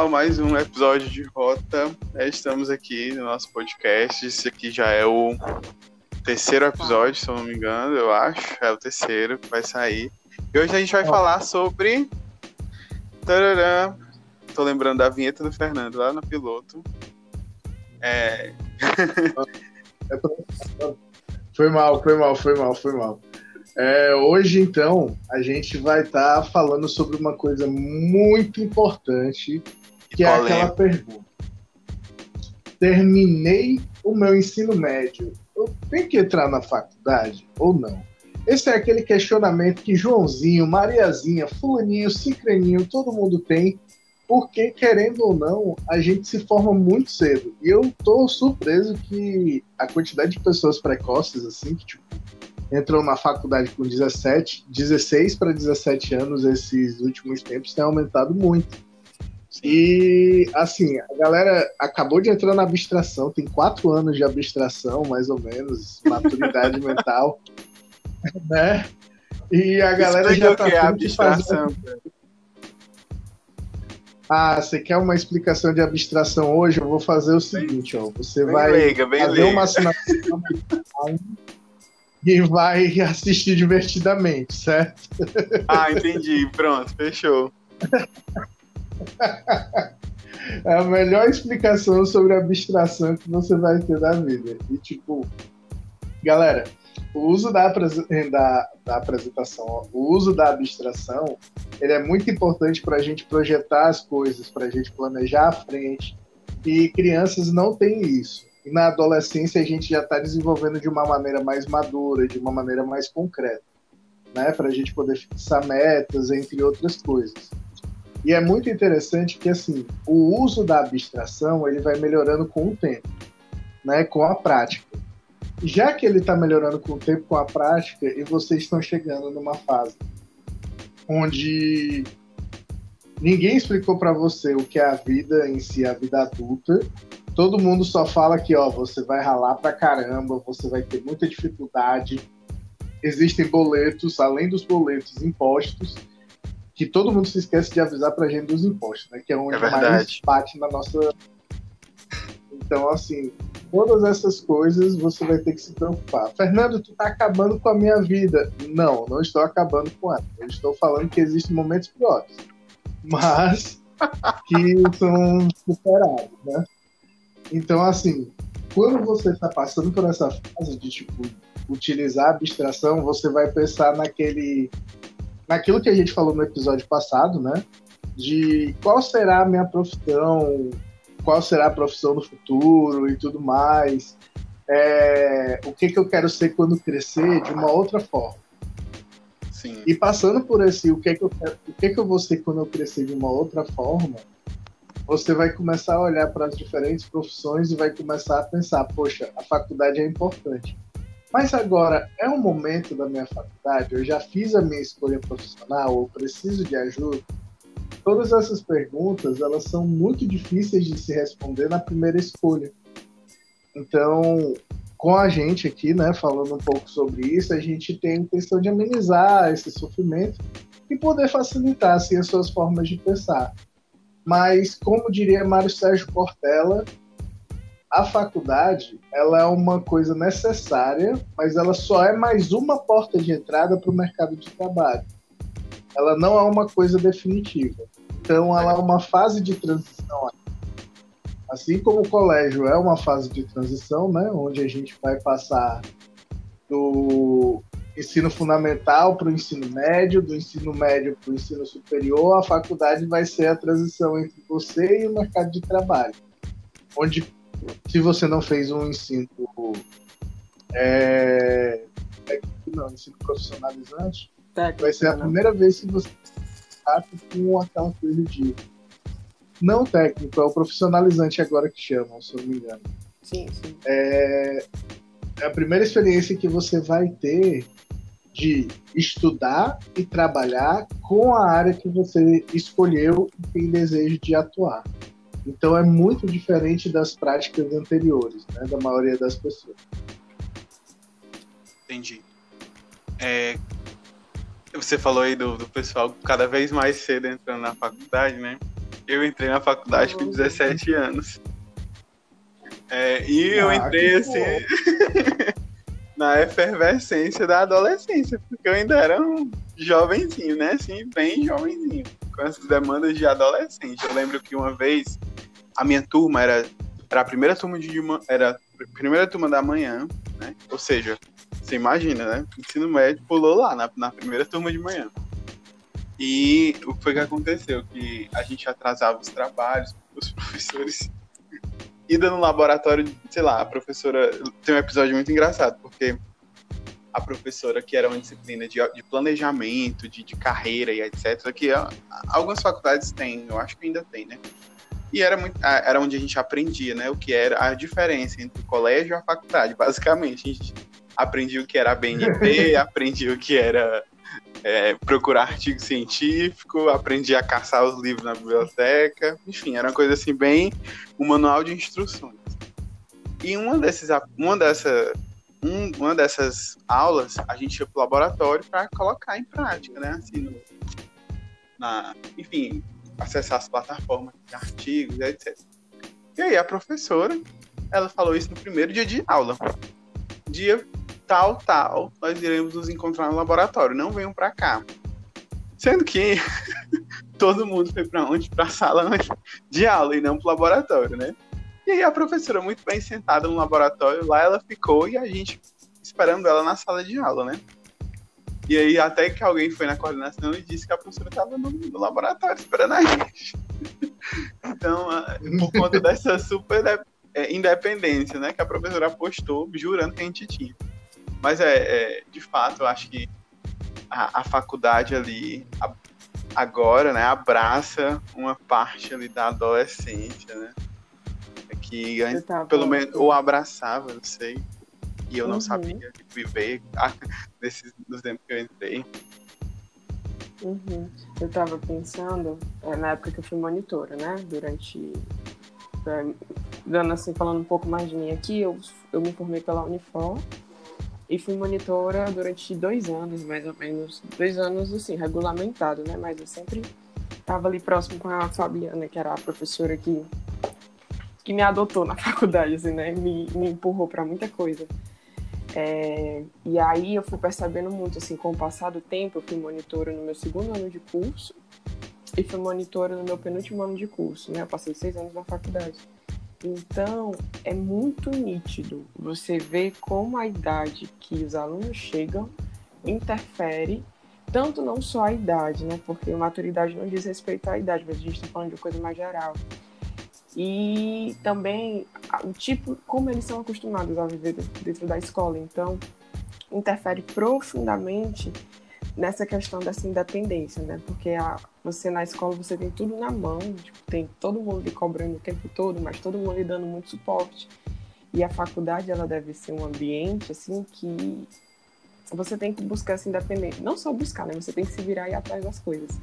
mais um episódio de Rota. É, estamos aqui no nosso podcast. Esse aqui já é o terceiro episódio, se eu não me engano, eu acho. É o terceiro que vai sair. E hoje a gente vai falar sobre. Tarará. Tô lembrando da vinheta do Fernando lá no piloto. É. foi mal, foi mal, foi mal, foi mal. É, hoje, então, a gente vai estar tá falando sobre uma coisa muito importante, que é aquela pergunta. Terminei o meu ensino médio. Eu tenho que entrar na faculdade ou não? Esse é aquele questionamento que Joãozinho, Mariazinha, Fulaninho, Cicreninho, todo mundo tem, porque, querendo ou não, a gente se forma muito cedo. E eu tô surpreso que a quantidade de pessoas precoces, assim, que, tipo, entram na faculdade com 17, 16 para 17 anos esses últimos tempos tem aumentado muito. E, assim, a galera acabou de entrar na abstração, tem quatro anos de abstração, mais ou menos, maturidade mental, né? E a galera já tá que é abstração. Ah, você quer uma explicação de abstração hoje? Eu vou fazer o seguinte, ó. Você bem vai leiga, fazer leiga. uma assinatura e vai assistir divertidamente, certo? Ah, entendi. Pronto, fechou. É a melhor explicação sobre abstração que você vai ter da vida. E, tipo, galera, o uso da, da, da apresentação, o uso da abstração, ele é muito importante para a gente projetar as coisas, para a gente planejar à frente. E crianças não têm isso. E na adolescência a gente já está desenvolvendo de uma maneira mais madura, de uma maneira mais concreta, né? Para a gente poder fixar metas, entre outras coisas. E é muito interessante que assim o uso da abstração ele vai melhorando com o tempo, né? Com a prática. Já que ele está melhorando com o tempo, com a prática, e vocês estão chegando numa fase onde ninguém explicou para você o que é a vida em si, a vida adulta, todo mundo só fala que, ó, você vai ralar pra caramba, você vai ter muita dificuldade. Existem boletos, além dos boletos, impostos, que todo mundo se esquece de avisar pra gente dos impostos, né? Que é onde é mais bate na nossa. Então, assim, todas essas coisas você vai ter que se preocupar. Fernando, tu tá acabando com a minha vida. Não, não estou acabando com ela. Eu estou falando que existem momentos piores. Mas que são superados, né? Então, assim, quando você está passando por essa fase de tipo utilizar a abstração, você vai pensar naquele naquilo que a gente falou no episódio passado, né? De qual será a minha profissão, qual será a profissão do futuro e tudo mais. É, o que, que eu quero ser quando crescer de uma outra forma. Sim. E passando por esse, o que, que eu quero, o que, que eu vou ser quando eu crescer de uma outra forma, você vai começar a olhar para as diferentes profissões e vai começar a pensar, poxa, a faculdade é importante. Mas agora, é um momento da minha faculdade, eu já fiz a minha escolha profissional, ou preciso de ajuda? Todas essas perguntas, elas são muito difíceis de se responder na primeira escolha. Então, com a gente aqui, né, falando um pouco sobre isso, a gente tem a intenção de amenizar esse sofrimento e poder facilitar assim, as suas formas de pensar. Mas, como diria Mário Sérgio Cortella, a faculdade ela é uma coisa necessária, mas ela só é mais uma porta de entrada para o mercado de trabalho. Ela não é uma coisa definitiva. Então, ela é uma fase de transição. Assim como o colégio é uma fase de transição, né, onde a gente vai passar do ensino fundamental para o ensino médio, do ensino médio para o ensino superior, a faculdade vai ser a transição entre você e o mercado de trabalho. Onde, se você não fez um ensino é, não, ensino profissionalizante, Técnico, vai ser a né? primeira vez que você está com aquela coisa de não técnico, é o profissionalizante agora que chamam, se eu não me engano. Sim, sim. É, é a primeira experiência que você vai ter de estudar e trabalhar com a área que você escolheu e tem desejo de atuar. Então é muito diferente das práticas anteriores, né, da maioria das pessoas. Entendi. É, você falou aí do, do pessoal cada vez mais cedo entrando na faculdade, né? Eu entrei na faculdade com 17 anos. É, e eu ah, entrei assim na efervescência da adolescência, porque eu ainda era um jovenzinho, né? Assim, bem jovenzinho, com essas demandas de adolescente. Eu lembro que uma vez a minha turma era, era a primeira turma de era a primeira turma da manhã, né? Ou seja, você imagina, né? O ensino médio pulou lá na, na primeira turma de manhã. E o que foi que aconteceu? Que a gente atrasava os trabalhos, os professores ida no laboratório, sei lá, a professora. Tem um episódio muito engraçado, porque a professora, que era uma disciplina de, de planejamento, de, de, carreira e etc., que algumas faculdades têm, eu acho que ainda tem, né? E era, muito, era onde a gente aprendia, né? O que era a diferença entre o colégio e a faculdade, basicamente. A gente aprendia o que era a BNP, aprendia o que era é, procurar artigo científico, aprendi a caçar os livros na biblioteca, enfim, era uma coisa assim bem um manual de instruções. E uma desses, uma dessa, um, uma dessas aulas a gente ia para o laboratório para colocar em prática, né? Assim, no, na, enfim, acessar as plataformas artigos, etc. E aí a professora, ela falou isso no primeiro dia de aula. Dia tal, tal, nós iremos nos encontrar no laboratório, não venham para cá. Sendo que todo mundo foi para onde? Para a sala de aula e não para o laboratório, né? E aí a professora, muito bem sentada no laboratório, lá ela ficou e a gente esperando ela na sala de aula, né? E aí até que alguém foi na coordenação e disse que a professora estava no, no, laboratório esperando a gente. então, por conta dessa super é, independência, né, que a professora apostou, jurando que a gente tinha. Mas é, é de fato, eu acho que a, a faculdade ali a, agora, né, abraça uma parte ali da adolescência, né? É que antes, tá pelo menos, ou abraçava, não sei. E eu não uhum. sabia viver desses, dos tempos que eu entrei. Uhum. Eu estava pensando, é, na época que eu fui monitora, né? Durante. Dando assim, falando um pouco mais de mim aqui, eu, eu me formei pela Unifor e fui monitora durante dois anos, mais ou menos. Dois anos, assim, regulamentado, né? Mas eu sempre estava ali próximo com a Fabiana, que era a professora que, que me adotou na faculdade, assim, né? Me, me empurrou para muita coisa. É, e aí eu fui percebendo muito, assim, com o passar do tempo, eu fui monitora no meu segundo ano de curso e fui monitora no meu penúltimo ano de curso, né? Eu passei seis anos na faculdade. Então, é muito nítido você ver como a idade que os alunos chegam interfere, tanto não só a idade, né? Porque maturidade não diz respeito à idade, mas a gente está falando de coisa mais geral. E também o tipo, como eles são acostumados a viver dentro da escola. Então, interfere profundamente nessa questão dessa independência, né? Porque a, você na escola você tem tudo na mão, tipo, tem todo mundo lhe cobrando o tempo todo, mas todo mundo lhe dando muito suporte. E a faculdade ela deve ser um ambiente assim que você tem que buscar essa independência, não só buscar, né? Você tem que se virar e ir atrás das coisas.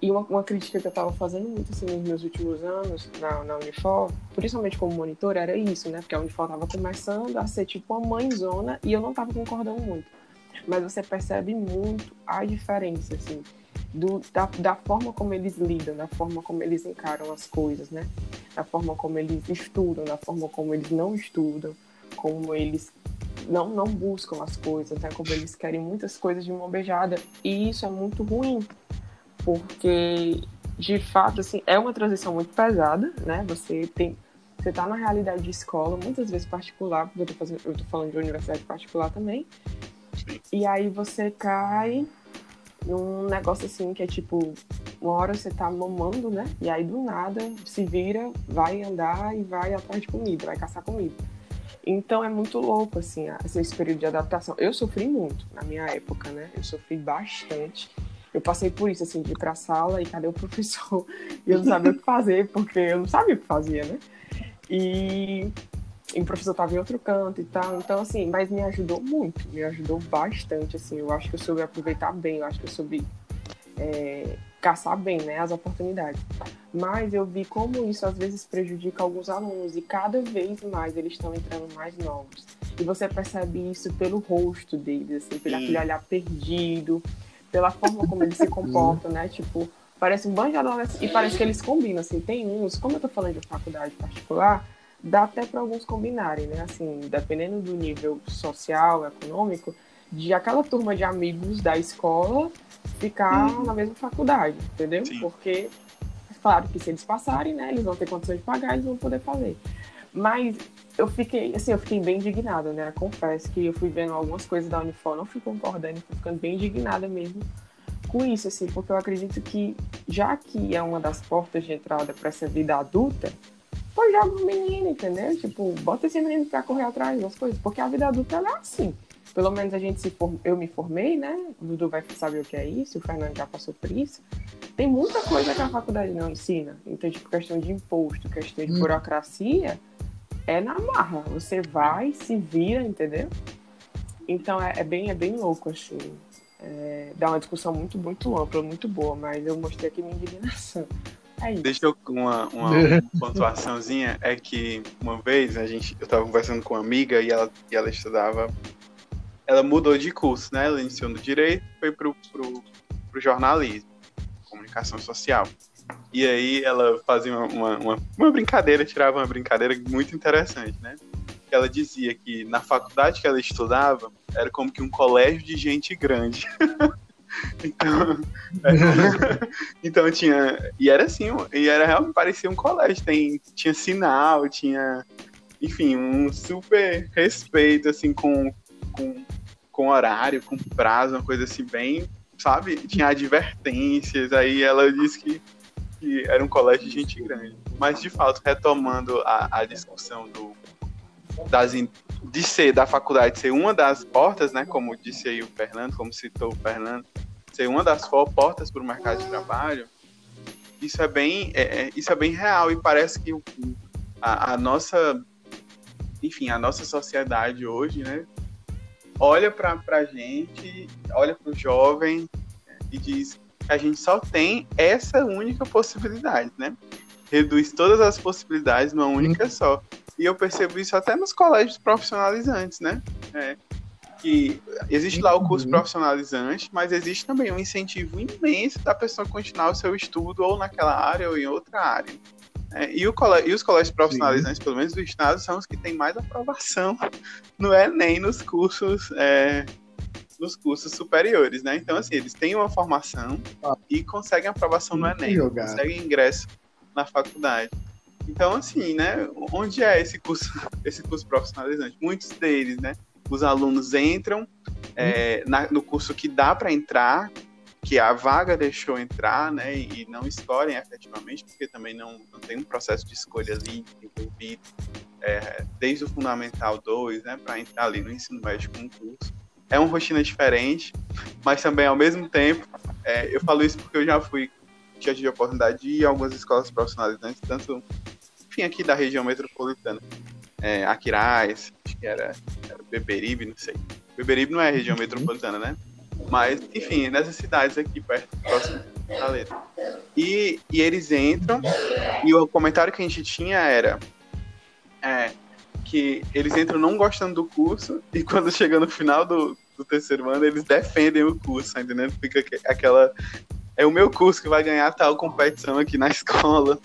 E uma, uma crítica que eu estava fazendo muito assim nos meus últimos anos na, na Unifor, principalmente como monitor, era isso, né? Porque a Unifor estava começando a ser tipo uma mãezona e eu não estava concordando muito mas você percebe muito a diferença, assim, do, da, da forma como eles lidam, da forma como eles encaram as coisas, né? Da forma como eles estudam, da forma como eles não estudam, como eles não, não buscam as coisas, né? Como eles querem muitas coisas de mão beijada. E isso é muito ruim, porque, de fato, assim, é uma transição muito pesada, né? Você tem... Você está na realidade de escola, muitas vezes particular, porque eu tô, fazendo, eu tô falando de universidade particular também, e aí você cai num negócio assim que é tipo, uma hora você tá mamando, né? E aí do nada se vira, vai andar e vai atrás de comida, vai caçar comida. Então é muito louco, assim, esse período de adaptação. Eu sofri muito na minha época, né? Eu sofri bastante. Eu passei por isso, assim, de ir pra sala e cadê o professor? E eu não sabia o que fazer, porque eu não sabia o que fazia, né? E e o professor estava em outro canto e tal. Então, assim, mas me ajudou muito, me ajudou bastante, assim. Eu acho que eu soube aproveitar bem, eu acho que eu soube é, caçar bem, né, as oportunidades. Mas eu vi como isso às vezes prejudica alguns alunos e cada vez mais eles estão entrando mais novos. E você percebe isso pelo rosto deles, assim, pelo aquele olhar perdido, pela forma como eles se comportam, né? Tipo, Parece um banjo de e parece que eles combinam, assim, tem uns, como eu tô falando de faculdade particular, dá até para alguns combinarem, né? Assim, dependendo do nível social, econômico, de aquela turma de amigos da escola ficar uhum. na mesma faculdade, entendeu? Sim. Porque, claro que se eles passarem, né, eles vão ter condições de pagar, eles vão poder fazer. Mas eu fiquei, assim, eu fiquei bem indignada, né? Confesso que eu fui vendo algumas coisas da Unifor, não fui concordando, fui ficando bem indignada mesmo com isso, assim, porque eu acredito que, já que é uma das portas de entrada para essa vida adulta, pô, joga o menino, entendeu? Tipo, bota esse menino pra correr atrás das coisas, porque a vida adulta ela é assim. Pelo menos a gente se form... eu me formei, né? O Dudu vai saber o que é isso, o Fernando já passou por isso. Tem muita coisa que a faculdade não ensina. Então, tipo, questão de imposto, questão de hum. É na marra. Você vai, se vira, entendeu? Então é, é bem, é bem louco, assim. É, dá uma discussão muito, muito ampla, muito boa, mas eu mostrei aqui minha indignação. É isso. Deixa eu uma, uma pontuaçãozinha, é que uma vez a gente, eu estava conversando com uma amiga e ela, e ela estudava, ela mudou de curso, né? Ela iniciou no direito, foi pro, pro, pro jornalismo, comunicação social. E aí ela fazia uma, uma, uma, brincadeira, tirava uma brincadeira muito interessante, né? Ela dizia que na faculdade que ela estudava era como que um colégio de gente grande. então, então tinha. E era assim, e era realmente parecia um colégio. Tem, tinha sinal, tinha, enfim, um super respeito assim com, com, com horário, com prazo, uma coisa assim, bem, sabe? Tinha advertências, aí ela disse que que era um colégio de gente grande. Mas, de fato, retomando a, a discussão do, das, de ser, da faculdade ser uma das portas, né, como disse aí o Fernando, como citou o Fernando, ser uma das portas para o mercado de trabalho, isso é bem, é, é, isso é bem real e parece que a, a nossa, enfim, a nossa sociedade hoje, né, olha para a gente, olha para o jovem e diz a gente só tem essa única possibilidade, né? Reduz todas as possibilidades numa única só. E eu percebo isso até nos colégios profissionalizantes, né? É, que existe lá o curso uhum. profissionalizante, mas existe também um incentivo imenso da pessoa continuar o seu estudo ou naquela área ou em outra área. É, e, o, e, os colégios profissionalizantes, Sim. pelo menos do estado, são os que têm mais aprovação no Enem, nos cursos é, nos cursos superiores, né? Então, assim, eles têm uma formação ah. e conseguem aprovação no Enem, jogar. conseguem ingresso na faculdade. Então, assim, né? Onde é esse curso, esse curso profissionalizante? Muitos deles, né? Os alunos entram é, na, no curso que dá para entrar, que a vaga deixou entrar, né? E, não escolhem efetivamente, porque também não, não tem um processo de escolha ali envolvido, é, desde o Fundamental 2, né? Para entrar ali no ensino médio com um curso é uma rotina diferente, mas também ao mesmo tempo, é, eu falo isso porque eu já fui, já tive a oportunidade de ir a algumas escolas profissionalizantes, tanto, enfim, aqui da região metropolitana. É, Aquiraz, acho que era, era Beberibe, não sei. Beberibe não é região metropolitana, né? Mas, enfim, nessas cidades aqui perto, próximo da letra. E, e eles entram, e o comentário que a gente tinha era: é, que eles entram não gostando do curso e quando chega no final do, do terceiro ano eles defendem o curso, tá entendendo? Fica aquela é o meu curso que vai ganhar tal competição aqui na escola.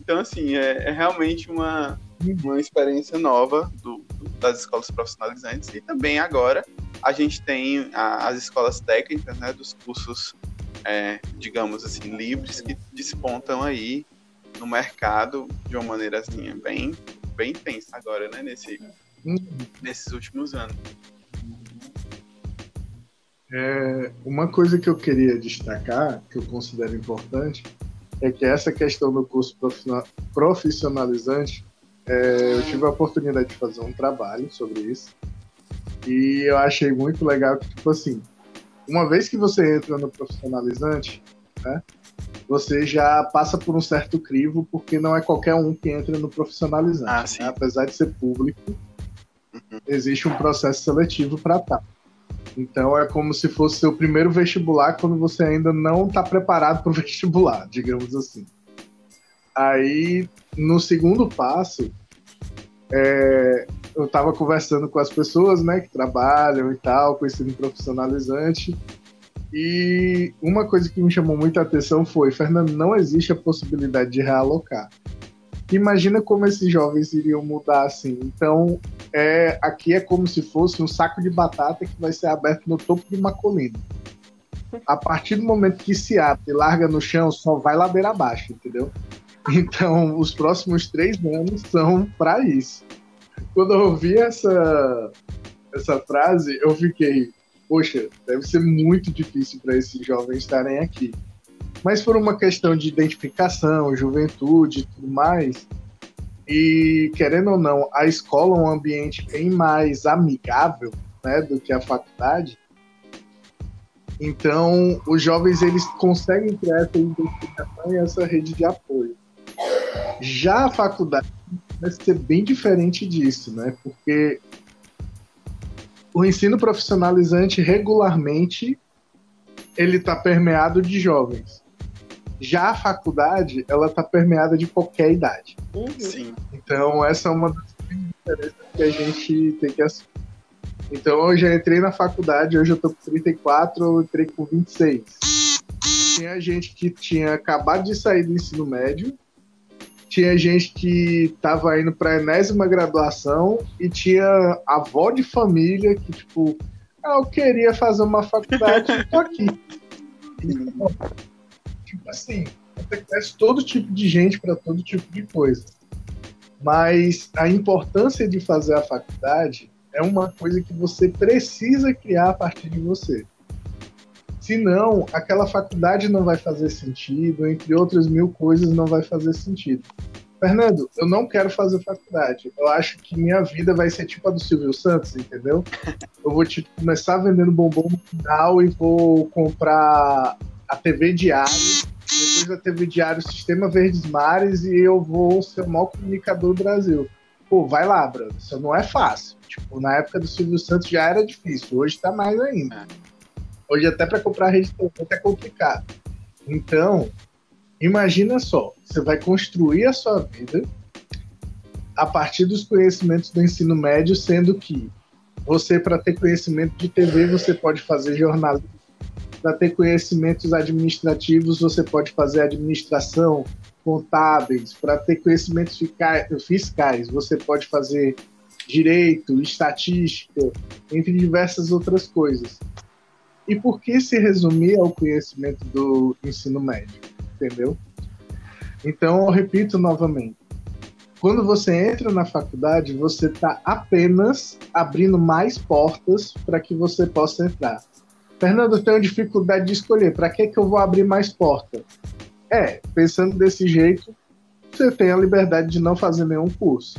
Então, assim, é, é realmente uma, uma experiência nova do, do, das escolas profissionalizantes. E também agora a gente tem a, as escolas técnicas, né, dos cursos, é, digamos assim, livres, que despontam aí no mercado de uma maneira assim, bem bem intensa agora, né? Nesse, uhum. Nesses últimos anos. É, uma coisa que eu queria destacar, que eu considero importante, é que essa questão do curso profissionalizante, é, eu tive a oportunidade de fazer um trabalho sobre isso e eu achei muito legal que, tipo assim, uma vez que você entra no profissionalizante, né, você já passa por um certo crivo, porque não é qualquer um que entra no profissionalizante. Ah, né? Apesar de ser público, uhum. existe um processo seletivo para estar. Então é como se fosse seu primeiro vestibular quando você ainda não está preparado para o vestibular, digamos assim. Aí, no segundo passo, é, eu estava conversando com as pessoas né, que trabalham e tal, com ensino profissionalizante, E uma coisa que me chamou muita atenção foi, Fernando, não existe a possibilidade de realocar. Imagina como esses jovens iriam mudar assim. Então, é, aqui é como se fosse um saco de batata que vai ser aberto no topo de uma colina. A partir do momento que se abre e larga no chão, só vai ladeira abaixo, entendeu? Então, os próximos três anos são para isso. Quando eu ouvi essa, essa frase, eu fiquei, poxa, deve ser muito difícil para esses jovens estarem aqui. Mas por uma questão de identificação, juventude e tudo mais, e querendo ou não, a escola é um ambiente bem mais amigável né, do que a faculdade. Então, os jovens eles conseguem criar essa identificação e essa rede de apoio. Já a faculdade vai ser bem diferente disso, né? Porque o ensino profissionalizante regularmente ele está permeado de jovens. Já a faculdade, ela está permeada de qualquer idade. Uhum. Sim. Então, essa é uma das diferenças que a gente tem que assumir. Então, eu já entrei na faculdade, hoje eu tô com 34, eu entrei com 26. Tinha gente que tinha acabado de sair do ensino médio, tinha gente que tava indo para enésima graduação e tinha avó de família que, tipo, ah, eu queria fazer uma faculdade, tô aqui. Tipo assim, acontece todo tipo de gente para todo tipo de coisa. Mas a importância de fazer a faculdade é uma coisa que você precisa criar a partir de você. Senão, aquela faculdade não vai fazer sentido, entre outras mil coisas, não vai fazer sentido. Fernando, eu não quero fazer faculdade. Eu acho que minha vida vai ser tipo a do Silvio Santos, entendeu? Eu vou tipo, começar vendendo bombom no final e vou comprar a TV Diário, depois da TV Diário Sistema Verdes Mares e eu vou ser o maior comunicador do Brasil. Pô, vai lá, Bruno. Isso não é fácil. Tipo, na época do Silvio Santos já era difícil, hoje tá mais ainda. Hoje até para comprar rede é complicado. Então, imagina só, você vai construir a sua vida a partir dos conhecimentos do ensino médio, sendo que você, para ter conhecimento de TV, você pode fazer jornalismo. Para ter conhecimentos administrativos, você pode fazer administração, contábeis. Para ter conhecimentos fiscais, você pode fazer direito, estatística, entre diversas outras coisas. E por que se resumir ao conhecimento do ensino médio? Entendeu? Então, eu repito novamente. Quando você entra na faculdade, você está apenas abrindo mais portas para que você possa entrar. Fernando, eu tenho dificuldade de escolher. Para que, que eu vou abrir mais portas? É, pensando desse jeito, você tem a liberdade de não fazer nenhum curso.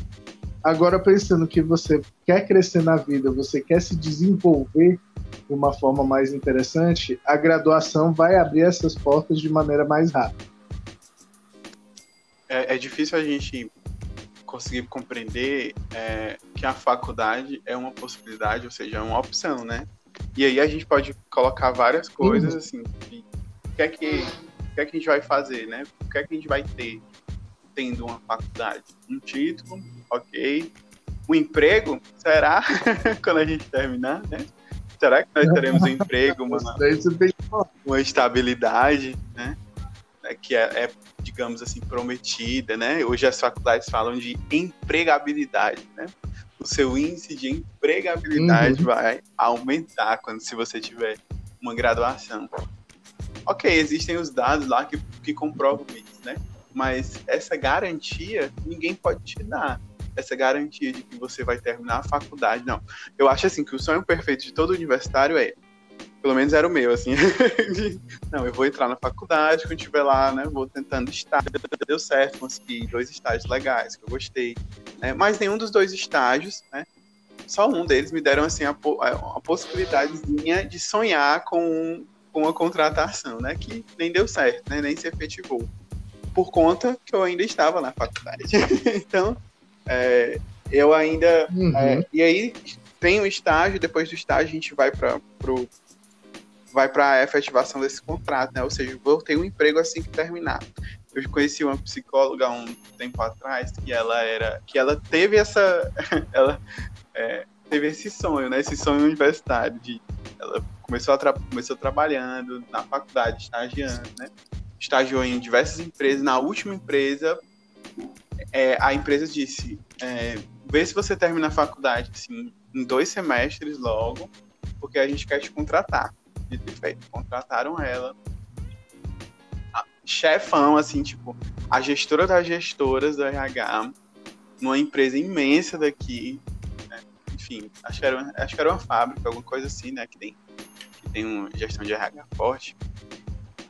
Agora, pensando que você quer crescer na vida, você quer se desenvolver de uma forma mais interessante, a graduação vai abrir essas portas de maneira mais rápida. É, é difícil a gente conseguir compreender é, que a faculdade é uma possibilidade, ou seja, é uma opção, né? E aí a gente pode colocar várias coisas, assim, o que é que, o que é que a gente vai fazer, né? O que é que a gente vai ter tendo uma faculdade? Um título, ok. O emprego, será? Quando a gente terminar, né? Será que nós teremos um emprego, uma, uma estabilidade, né? É, que é, é, digamos assim, prometida, né? Hoje as faculdades falam de empregabilidade, né? O seu índice de empregabilidade uhum. vai aumentar quando se você tiver uma graduação. Ok, existem os dados lá que, que comprovam isso, né? Mas essa garantia ninguém pode te dar essa garantia de que você vai terminar a faculdade. Não. Eu acho assim que o sonho perfeito de todo universitário é pelo menos era o meu, assim. não, eu vou entrar na faculdade, quando estiver lá, né? Vou tentando estar. Deu certo, consegui dois estágios legais que eu gostei. Né, mas nenhum dos dois estágios, né? Só um deles me deram, assim, a, a possibilidadezinha de sonhar com, com uma contratação, né? Que nem deu certo, né? Nem se efetivou. Por conta que eu ainda estava na faculdade. então, é, eu ainda. Uhum. É, e aí tem o estágio, depois do estágio a gente vai para pro vai para a efetivação desse contrato, né? Ou seja, vou ter um emprego assim que terminar. Eu conheci uma psicóloga um tempo atrás que ela era, que ela teve essa, ela é, teve esse sonho, né? Esse sonho universitário de ela começou, a começou trabalhando na faculdade, estagiando, né? Estagiou em diversas empresas. Na última empresa, é, a empresa disse: é, vê se você termina a faculdade assim, em dois semestres logo, porque a gente quer te contratar. Dito e feito, contrataram ela. Chefão, assim, tipo, a gestora das gestoras do RH, numa empresa imensa daqui, né? enfim, acho que, era uma, acho que era uma fábrica, alguma coisa assim, né, que tem, que tem uma gestão de RH forte.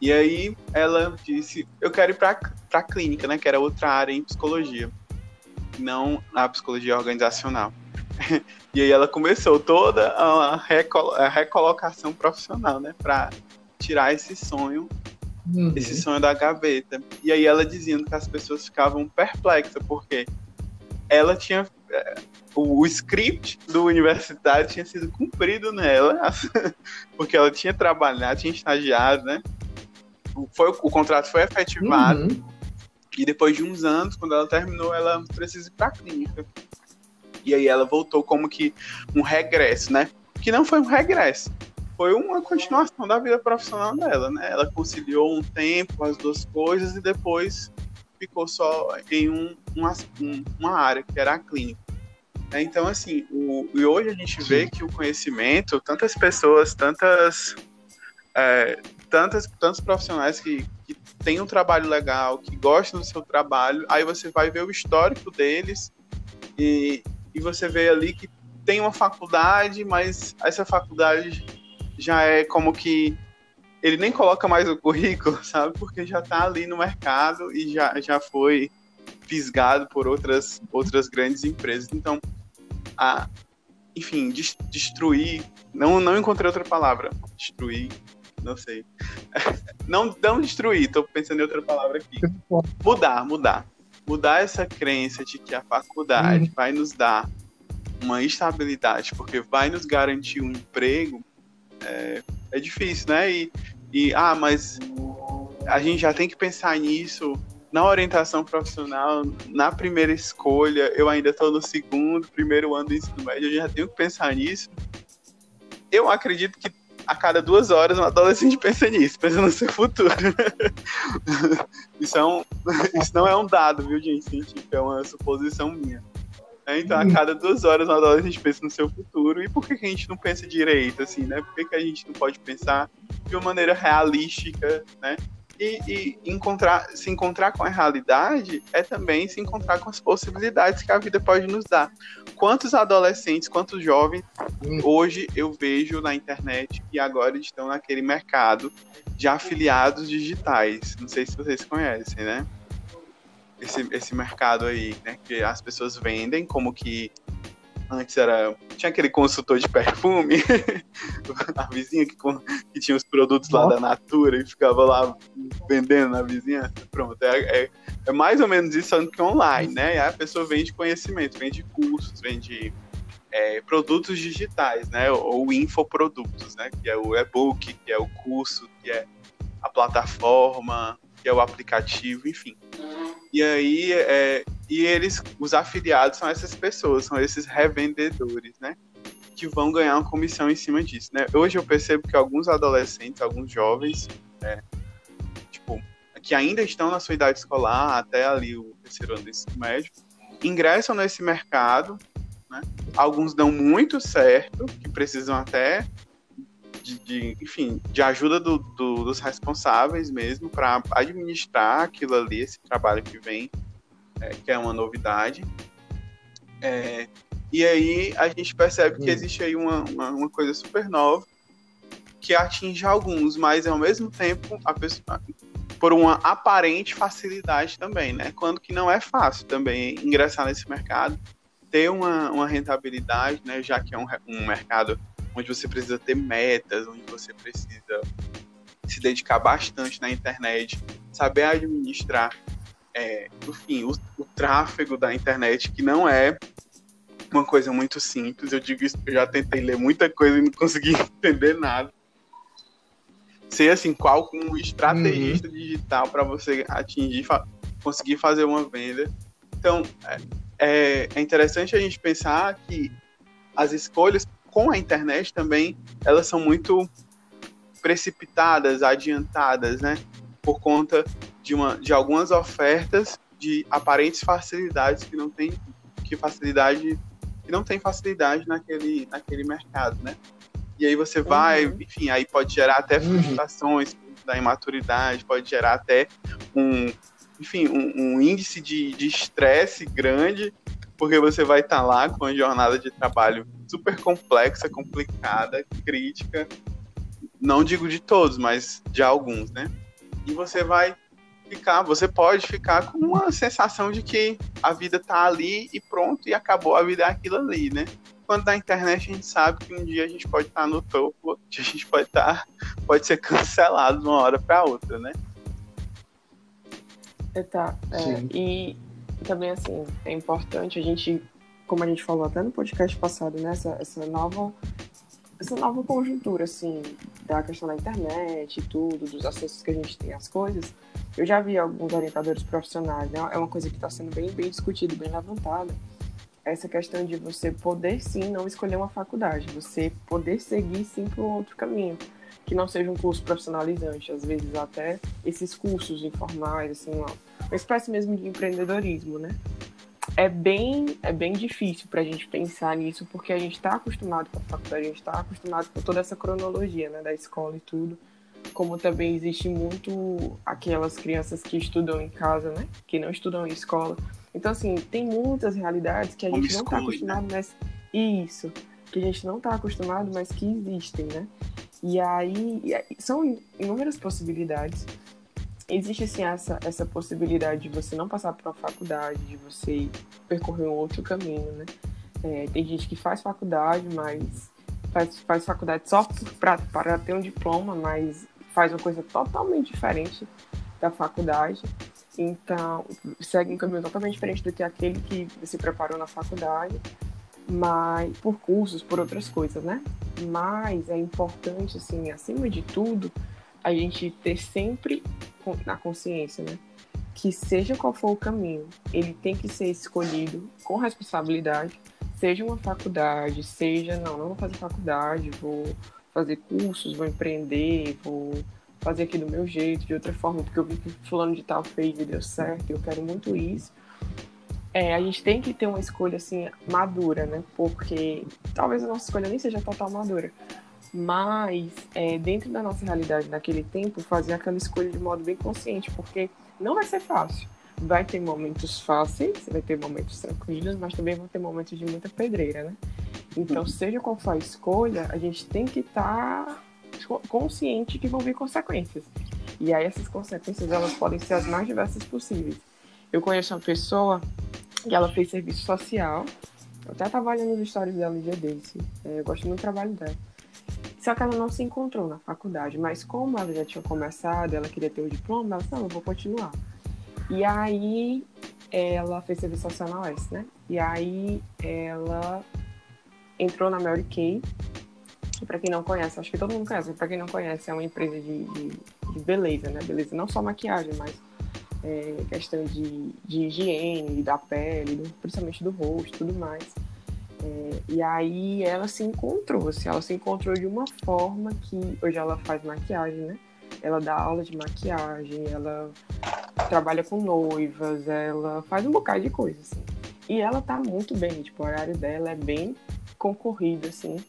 E aí ela disse, eu quero ir para a clínica, né, que era outra área em psicologia, não a psicologia organizacional. e aí ela começou toda a, recolo a recolocação profissional, né, para tirar esse sonho, uhum. esse sonho da gaveta. E aí ela dizendo que as pessoas ficavam perplexas porque ela tinha é, o, script do universitário tinha sido cumprido nela, porque ela tinha trabalhado, tinha estagiado, né? foi, o contrato foi efetivado. Uhum. E depois de uns anos, quando ela terminou, ela precisa ir para a clínica. E aí ela voltou como que um regresso, né? Que não foi um regresso, foi uma continuação da vida profissional dela, né? Ela conciliou um tempo as duas coisas e depois ficou só em um, uma, uma área, que era a clínica. Então, assim, o, e hoje a gente vê que o conhecimento, tantas pessoas, tantas é, tantas, tantos profissionais que, que têm um trabalho legal, que gostam do seu trabalho, aí você vai ver o histórico deles e, e você vê ali que tem uma faculdade, mas essa faculdade já é como que ele nem coloca mais o currículo, sabe? Porque já está ali no mercado e já, já foi fisgado por outras, outras grandes empresas. Então, a, enfim, destruir, não, não encontrei outra palavra, destruir não sei. Não, não destruir, tô pensando em outra palavra aqui. Mudar, mudar. Mudar essa crença de que a faculdade uhum. vai nos dar uma estabilidade, porque vai nos garantir um emprego, é, é difícil, né? E, e, ah, mas a gente já tem que pensar nisso na orientação profissional, na primeira escolha, eu ainda estou no segundo, primeiro ano do ensino médio, eu já tenho que pensar nisso. Eu acredito que a cada duas horas um adolescente pensa nisso, pensa no seu futuro. isso, é um, isso não é um dado, viu, gente? É uma suposição minha. É, então, a cada duas horas um adolescente pensa no seu futuro. E por que, que a gente não pensa direito, assim, né? Por que, que a gente não pode pensar de uma maneira realística, né? E, e, encontrar, se encontrar com a realidade é também se encontrar com as possibilidades que a vida pode nos dar. Quantos adolescentes, quantos jovens hum. hoje eu vejo na internet e agora estão naquele mercado de afiliados digitais? Não sei se vocês conhecem, né? Esse, esse mercado aí, né? Que as pessoas vendem como que Antes era. Tinha aquele consultor de perfume, a vizinha que, que tinha os produtos lá da Natura e ficava lá vendendo na vizinhança. Pronto. É, é, é, mais ou menos isso, que online, né? E a pessoa vende conhecimento, vende cursos, vende é, produtos digitais, né? Ou infoprodutos, né? Que é o e-book, que é o curso, que é a plataforma, que é o aplicativo, enfim. E aí, é, e eles, os afiliados são essas pessoas, são esses revendedores, né? Que vão ganhar uma comissão em cima disso, né? Hoje eu percebo que alguns adolescentes, alguns jovens, é, tipo, que ainda estão na sua idade escolar, até ali o terceiro ano do ensino médio, ingressam nesse mercado, né? Alguns dão muito certo, que precisam até de, de, enfim, de ajuda do, do, dos responsáveis mesmo para administrar aquilo ali, esse trabalho que vem, é, que é uma novidade. É, e aí a gente percebe que hum. existe aí uma, uma, uma, coisa super nova que atinge alguns, mas ao mesmo tempo a pessoa, por uma aparente facilidade também, né? Quando que não é fácil também ingressar nesse mercado, ter uma, uma rentabilidade, né? Já que é um, um mercado onde você precisa ter metas, onde você precisa se dedicar bastante na internet, saber administrar, é, enfim, o, o tráfego da internet, que não é uma coisa muito simples. Eu digo isso, eu já tentei ler muita coisa e não consegui entender nada. Ser assim, qual um estrategista uhum. digital para você atingir, fa conseguir fazer uma venda. Então, é, é interessante a gente pensar que as escolhas com a internet também, elas são muito precipitadas, adiantadas, né? Por conta de, uma, de algumas ofertas de aparentes facilidades que não tem que facilidade que não tem facilidade naquele, naquele mercado, né? E aí você vai, uhum. enfim, aí pode gerar até uhum. frustrações uhum. da imaturidade, pode gerar até um, enfim, um, um índice de estresse grande, porque você vai estar tá lá com uma jornada de trabalho super complexa, complicada, crítica, não digo de todos, mas de alguns, né? E você vai ficar, você pode ficar com uma sensação de que a vida tá ali e pronto, e acabou a vida é aquilo ali, né? Quando na internet a gente sabe que um dia a gente pode estar tá no topo, a gente pode estar, tá, pode ser cancelado de uma hora para outra, né? É, tá. É, e também assim, é importante a gente, como a gente falou até no podcast passado, né? Essa, essa nova essa nova conjuntura, assim, da questão da internet e tudo, dos acessos que a gente tem às coisas, eu já vi alguns orientadores profissionais, né? É uma coisa que está sendo bem, bem discutida, bem levantada. Essa questão de você poder sim não escolher uma faculdade, você poder seguir sim para um outro caminho, que não seja um curso profissionalizante, às vezes até esses cursos informais, assim, uma, uma espécie mesmo de empreendedorismo, né? É bem, é bem difícil para a gente pensar nisso, porque a gente está acostumado com a faculdade, a gente está acostumado com toda essa cronologia né, da escola e tudo. Como também existe muito aquelas crianças que estudam em casa, né? Que não estudam em escola. Então, assim, tem muitas realidades que a gente não está né? acostumado, mas. Isso, que a gente não está acostumado, mas que existem, né? E aí, são inúmeras possibilidades existe assim essa, essa possibilidade de você não passar por uma faculdade, de você percorrer um outro caminho, né? É, tem gente que faz faculdade, mas faz, faz faculdade só para ter um diploma, mas faz uma coisa totalmente diferente da faculdade. Então, segue um caminho totalmente diferente do que aquele que se preparou na faculdade, mas por cursos, por outras coisas, né? Mas é importante, assim, acima de tudo, a gente ter sempre na consciência, né? Que seja qual for o caminho, ele tem que ser escolhido com responsabilidade, seja uma faculdade, seja, não, não vou fazer faculdade, vou fazer cursos, vou empreender, vou fazer aqui do meu jeito, de outra forma, porque eu vi que fulano de tal fez e deu certo, eu quero muito isso. É, a gente tem que ter uma escolha assim madura, né? Porque talvez a nossa escolha nem seja total madura, mas é, dentro da nossa realidade naquele tempo, fazer aquela escolha de modo bem consciente, porque não vai ser fácil. Vai ter momentos fáceis, vai ter momentos tranquilos, mas também vão ter momentos de muita pedreira, né? Então, seja qual for a escolha, a gente tem que estar tá consciente que vão vir consequências. E aí essas consequências elas podem ser as mais diversas possíveis. Eu conheço uma pessoa que ela fez serviço social. Eu até estava olhando os stories dela no dia desse. É, eu gosto muito do trabalho dela. Só que ela não se encontrou na faculdade, mas como ela já tinha começado, ela queria ter o diploma, ela disse, não, eu vou continuar. E aí ela fez serviço social na UES, né? E aí ela entrou na Mary Kay. Para quem não conhece, acho que todo mundo conhece, mas para quem não conhece, é uma empresa de, de, de, beleza, né? Beleza, não só maquiagem, mas é, questão de, de higiene, da pele, principalmente do rosto e tudo mais. É, e aí ela se encontrou, assim, ela se encontrou de uma forma que hoje ela faz maquiagem, né? Ela dá aula de maquiagem, ela trabalha com noivas, ela faz um bocado de coisa, assim. E ela tá muito bem, tipo, o horário dela é bem concorrido, assim.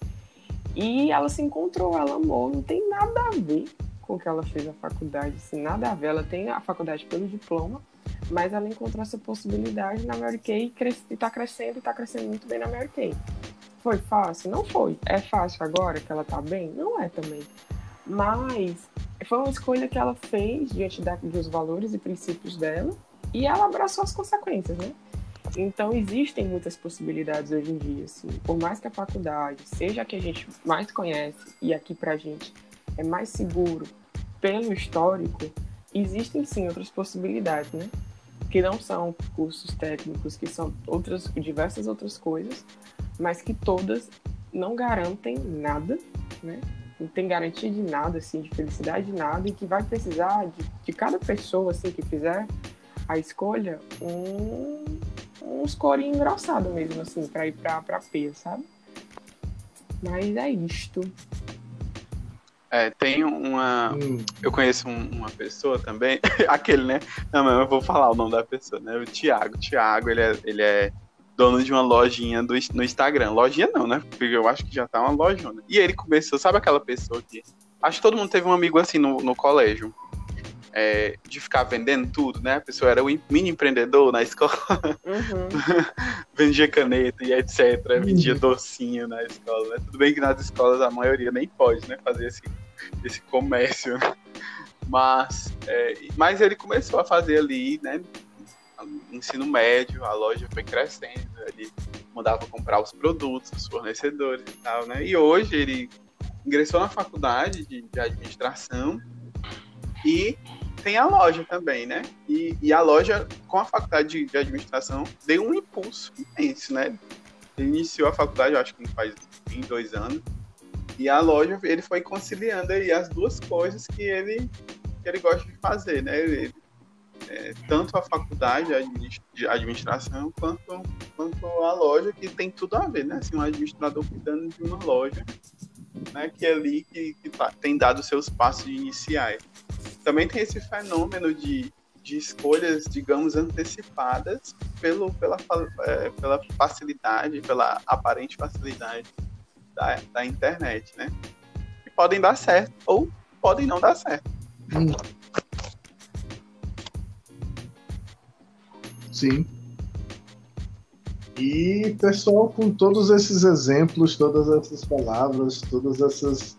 E ela se encontrou, ela amou, não tem nada a ver com o que ela fez na faculdade, assim, nada a ver. Ela tem a faculdade pelo diploma, mas ela encontrou essa possibilidade na Mary Kay e está crescendo e está crescendo muito bem na Mary Kay. Foi fácil? Não foi. É fácil agora que ela está bem? Não é também. Mas foi uma escolha que ela fez diante da, dos valores e princípios dela e ela abraçou as consequências, né? Então existem muitas possibilidades hoje em dia, assim. Por mais que a faculdade seja a que a gente mais conhece e aqui pra gente é mais seguro pelo histórico, existem sim outras possibilidades, né? Que não são cursos técnicos, que são outras, diversas outras coisas, mas que todas não garantem nada, né? Não tem garantia de nada, assim, de felicidade de nada, e que vai precisar de, de cada pessoa, assim, que fizer a escolha, um, um score engrossado mesmo, assim, para ir para pra P, sabe? Mas é isto. É, tem uma. Hum. Eu conheço um, uma pessoa também. Aquele, né? Não, mas eu vou falar o nome da pessoa, né? O Thiago. O Thiago, ele é, ele é dono de uma lojinha do, no Instagram. Lojinha não, né? Porque eu acho que já tá uma lojona. E ele começou, sabe aquela pessoa que. Acho que todo mundo teve um amigo assim no, no colégio é, de ficar vendendo tudo, né? A pessoa era o mini empreendedor na escola, uhum. vendia caneta e etc, vendia uhum. docinho na escola, né? Tudo bem que nas escolas a maioria nem pode, né, fazer esse, esse comércio, mas, é, mas ele começou a fazer ali, né, ensino médio, a loja foi crescendo, ele mandava comprar os produtos, os fornecedores e tal, né? E hoje ele ingressou na faculdade de, de administração e tem a loja também, né? E, e a loja, com a faculdade de, de, administração, deu um impulso imenso, né? Ele iniciou a faculdade, acho que faz em dois anos, e a loja, ele foi conciliando aí as duas coisas que ele, que ele gosta de fazer, né? Ele, é, tanto a faculdade de administração quanto, quanto a loja, que tem tudo a ver, né? Assim, um administrador cuidando de uma loja, né? Que é ali que, que tá, tem dado seus passos iniciais também tem esse fenômeno de, de escolhas, digamos, antecipadas pelo, pela, é, pela facilidade, pela aparente facilidade da, da internet, né? Que podem dar certo ou podem não dar certo. Sim. E, pessoal, com todos esses exemplos, todas essas palavras, todas essas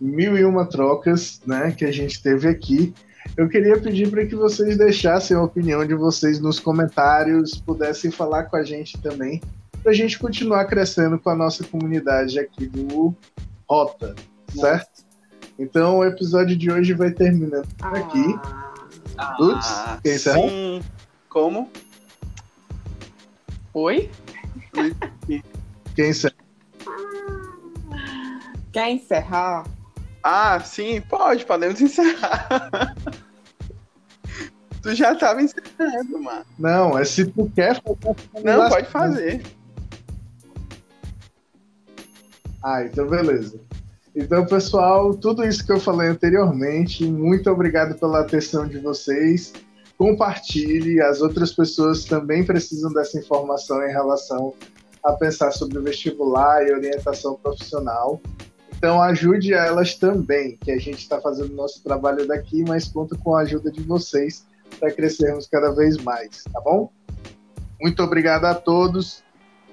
mil e uma trocas né, que a gente teve aqui. Eu queria pedir para que vocês deixassem a opinião de vocês nos comentários, pudessem falar com a gente também, para a gente continuar crescendo com a nossa comunidade aqui do Rota, certo? Então o episódio de hoje vai terminando por aqui. Ah, Ups, quem sim. Como? Oi? Quem encerra? Quer encerrar? Ah, sim, pode, podemos encerrar. tu já tava encerrando, mano. Não, é se tu quer fazer. Não, pode fazer. Ah, então beleza. Então, pessoal, tudo isso que eu falei anteriormente, muito obrigado pela atenção de vocês. Compartilhe, as outras pessoas também precisam dessa informação em relação a pensar sobre vestibular e orientação profissional. Então ajude elas também, que a gente está fazendo nosso trabalho daqui, mas conta com a ajuda de vocês para crescermos cada vez mais, tá bom? Muito obrigado a todos.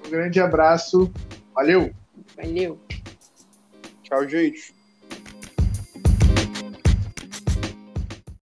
Um grande abraço. Valeu. Valeu. Tchau, gente.